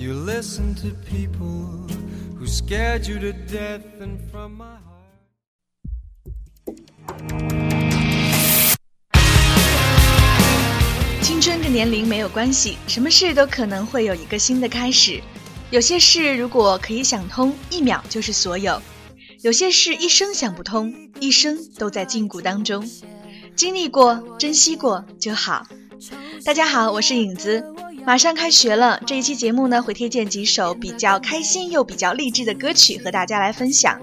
You listen to people who scared you to death and from my heart 青春跟年龄没有关系，什么事都可能会有一个新的开始。有些事如果可以想通，一秒就是所有；有些事一生想不通，一生都在禁锢当中。经历过，珍惜过就好。大家好，我是影子。马上开学了，这一期节目呢会推荐几首比较开心又比较励志的歌曲和大家来分享。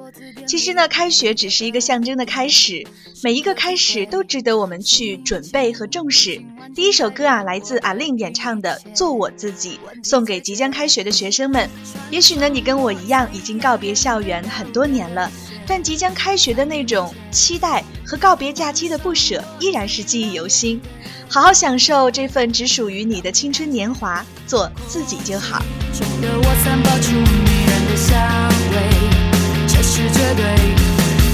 其实呢，开学只是一个象征的开始，每一个开始都值得我们去准备和重视。第一首歌啊，来自阿令演唱的《做我自己》，送给即将开学的学生们。也许呢，你跟我一样已经告别校园很多年了，但即将开学的那种期待和告别假期的不舍依然是记忆犹新。好好享受这份只属于你的青春年华，做自己就好。这是绝对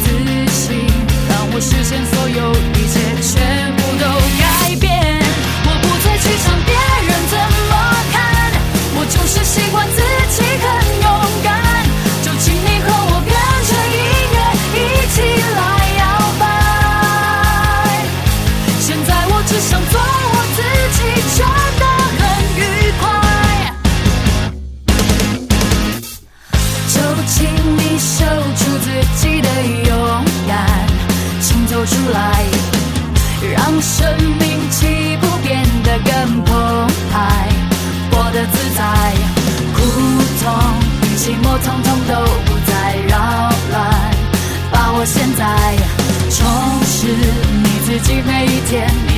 自信，让我实现所有一切，全部都一天。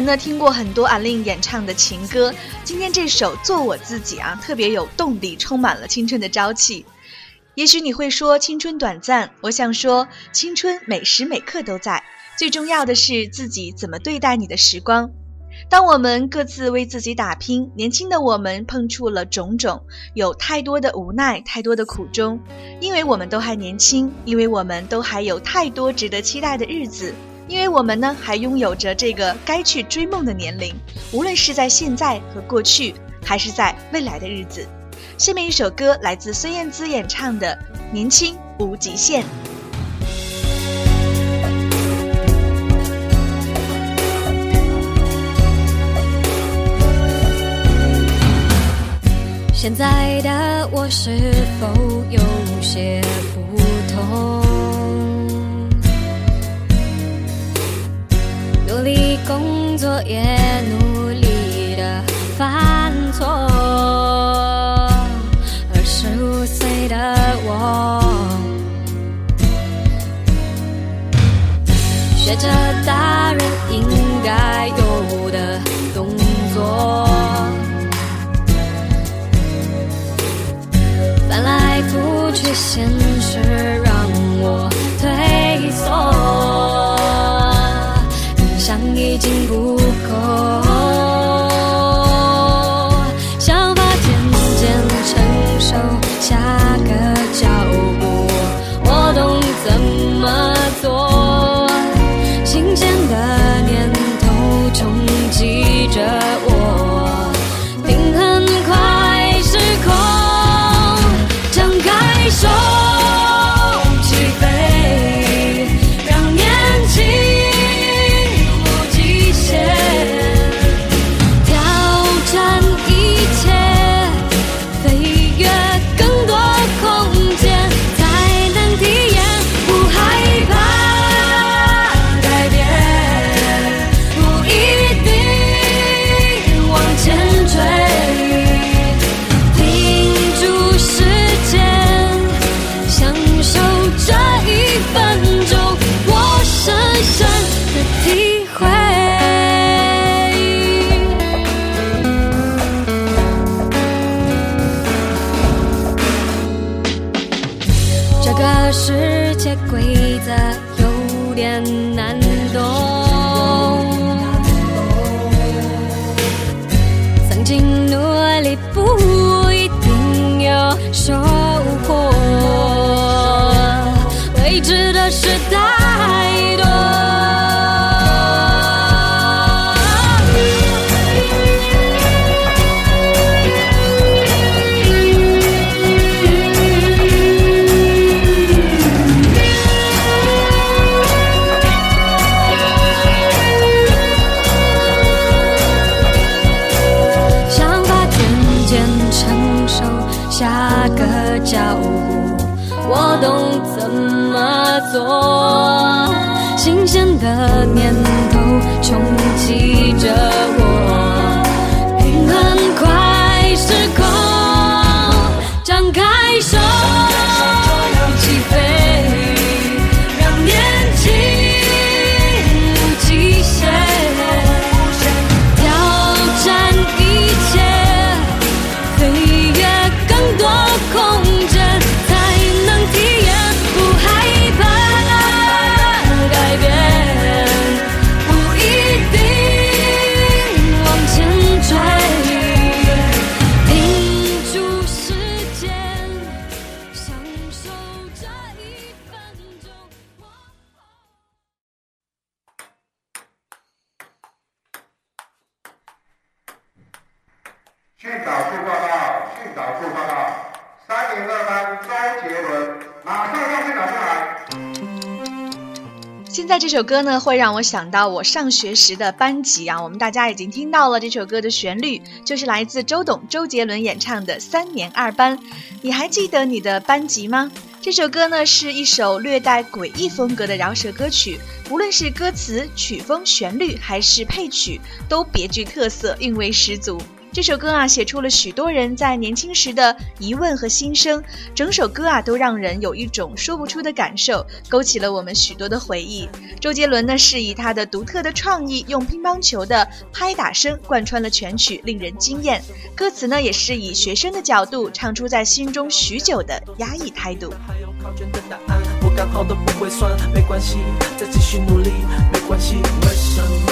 前呢听过很多阿令演唱的情歌，今天这首《做我自己》啊，特别有动力，充满了青春的朝气。也许你会说青春短暂，我想说青春每时每刻都在。最重要的是自己怎么对待你的时光。当我们各自为自己打拼，年轻的我们碰触了种种，有太多的无奈，太多的苦衷，因为我们都还年轻，因为我们都还有太多值得期待的日子。因为我们呢，还拥有着这个该去追梦的年龄，无论是在现在和过去，还是在未来的日子。下面一首歌来自孙燕姿演唱的《年轻无极限》。现在的我是否有些不同？努力工作，也努力的犯错。二十五岁的我，学着大人应该有的动作，翻来覆去，现实让我经不。规则有点难训导处报告，训导处报告，三年二班周杰伦，马上让训导处来。现在这首歌呢，会让我想到我上学时的班级啊。我们大家已经听到了这首歌的旋律，就是来自周董、周杰伦演唱的《三年二班》。你还记得你的班级吗？这首歌呢，是一首略带诡异风格的饶舌歌曲，无论是歌词、曲风、旋律还是配曲，都别具特色，韵味十足。这首歌啊，写出了许多人在年轻时的疑问和心声，整首歌啊都让人有一种说不出的感受，勾起了我们许多的回忆。周杰伦呢是以他的独特的创意，用乒乓球的拍打声贯穿了全曲，令人惊艳。歌词呢也是以学生的角度唱出在心中许久的压抑态度。还有考卷的答案，我刚好都不会算，没关系，再继续努力，没关系。为什么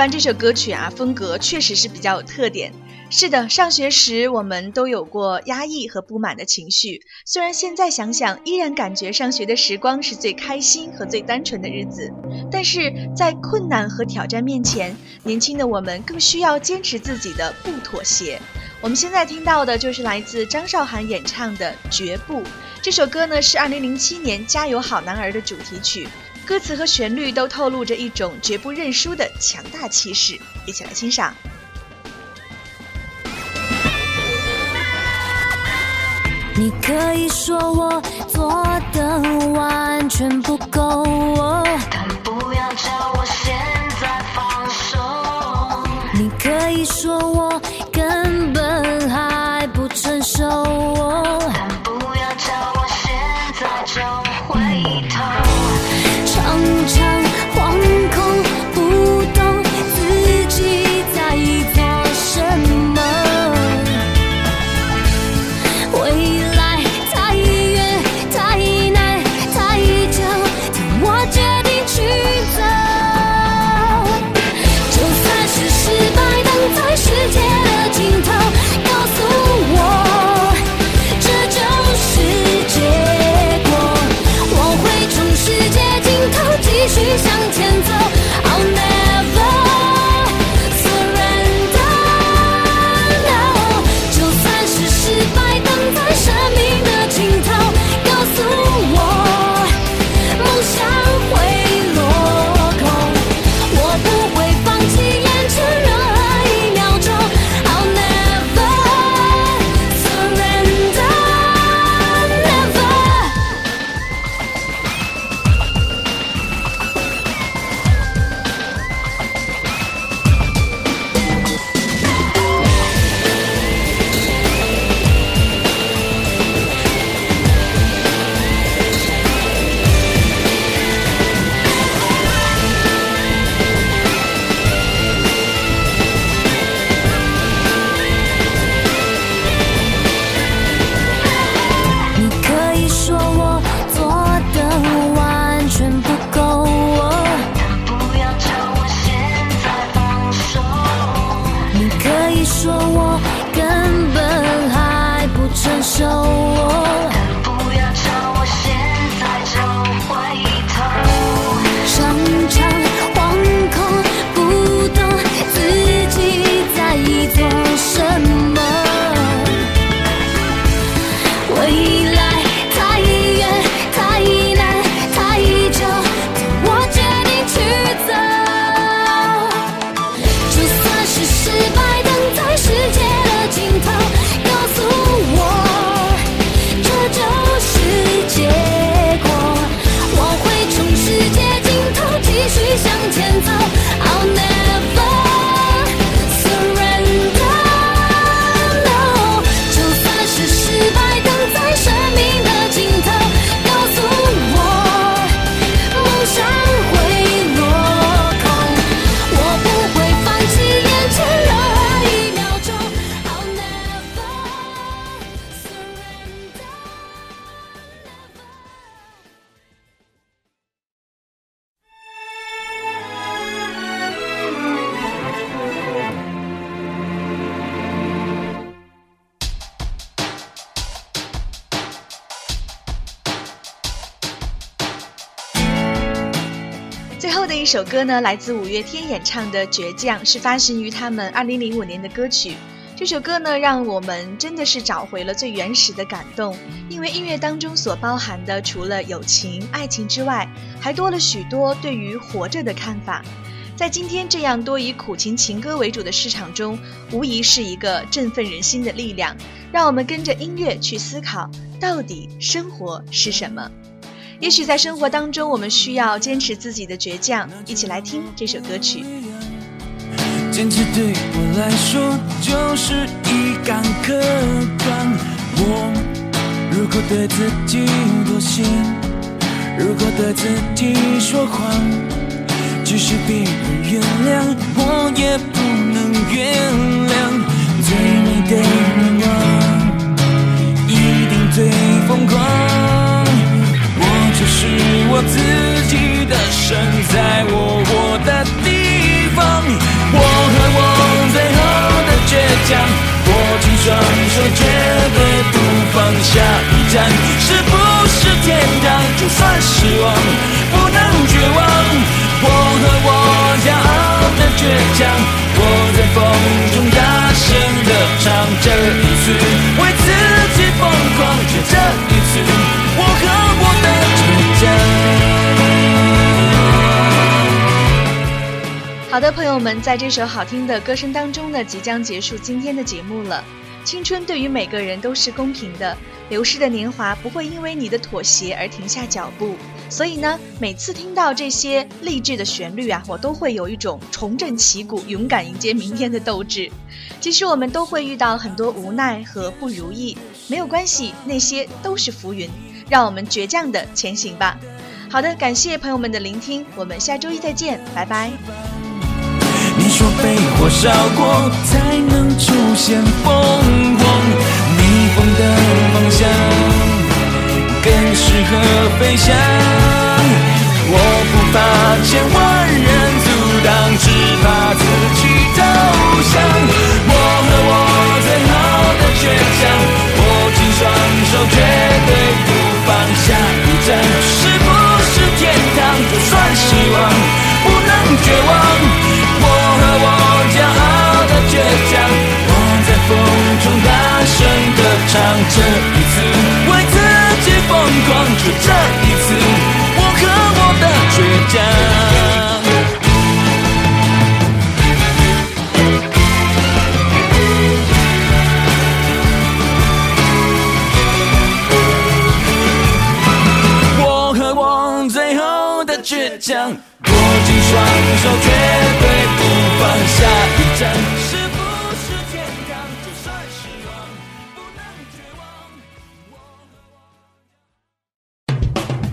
班这首歌曲啊，风格确实是比较有特点。是的，上学时我们都有过压抑和不满的情绪，虽然现在想想，依然感觉上学的时光是最开心和最单纯的日子。但是在困难和挑战面前，年轻的我们更需要坚持自己的不妥协。我们现在听到的就是来自张韶涵演唱的《绝不》这首歌呢，是2007年《加油好男儿》的主题曲。歌词和旋律都透露着一种绝不认输的强大气势，一起来欣赏。你可以说我做的完全不够，但不要叫我现在放手。你可以继一首歌呢，来自五月天演唱的《倔强》，是发行于他们2005年的歌曲。这首歌呢，让我们真的是找回了最原始的感动，因为音乐当中所包含的，除了友情、爱情之外，还多了许多对于活着的看法。在今天这样多以苦情情歌为主的市场中，无疑是一个振奋人心的力量。让我们跟着音乐去思考，到底生活是什么？也许在生活当中，我们需要坚持自己的倔强。一起来听这首歌曲。坚持对我来说就是一杆客观。我如果对自己妥协，如果对自己说谎，即使别人原谅，我也不能原谅。风中大声的唱。这一次为自己疯狂，却这一次我和我的倔强。好的，朋友们，在这首好听的歌声当中呢，即将结束今天的节目了。青春对于每个人都是公平的，流逝的年华不会因为你的妥协而停下脚步。所以呢，每次听到这些励志的旋律啊，我都会有一种重振旗鼓、勇敢迎接明天的斗志。其实我们都会遇到很多无奈和不如意，没有关系，那些都是浮云，让我们倔强的前行吧。好的，感谢朋友们的聆听，我们下周一再见，拜拜。你说被火烧过才能出现凤凰，逆风的方向更适合飞翔。我不怕千万人阻挡，只怕自己投降。我和我最后的倔强，握紧双手，绝对不放下。一站是不是天堂？就算失讲。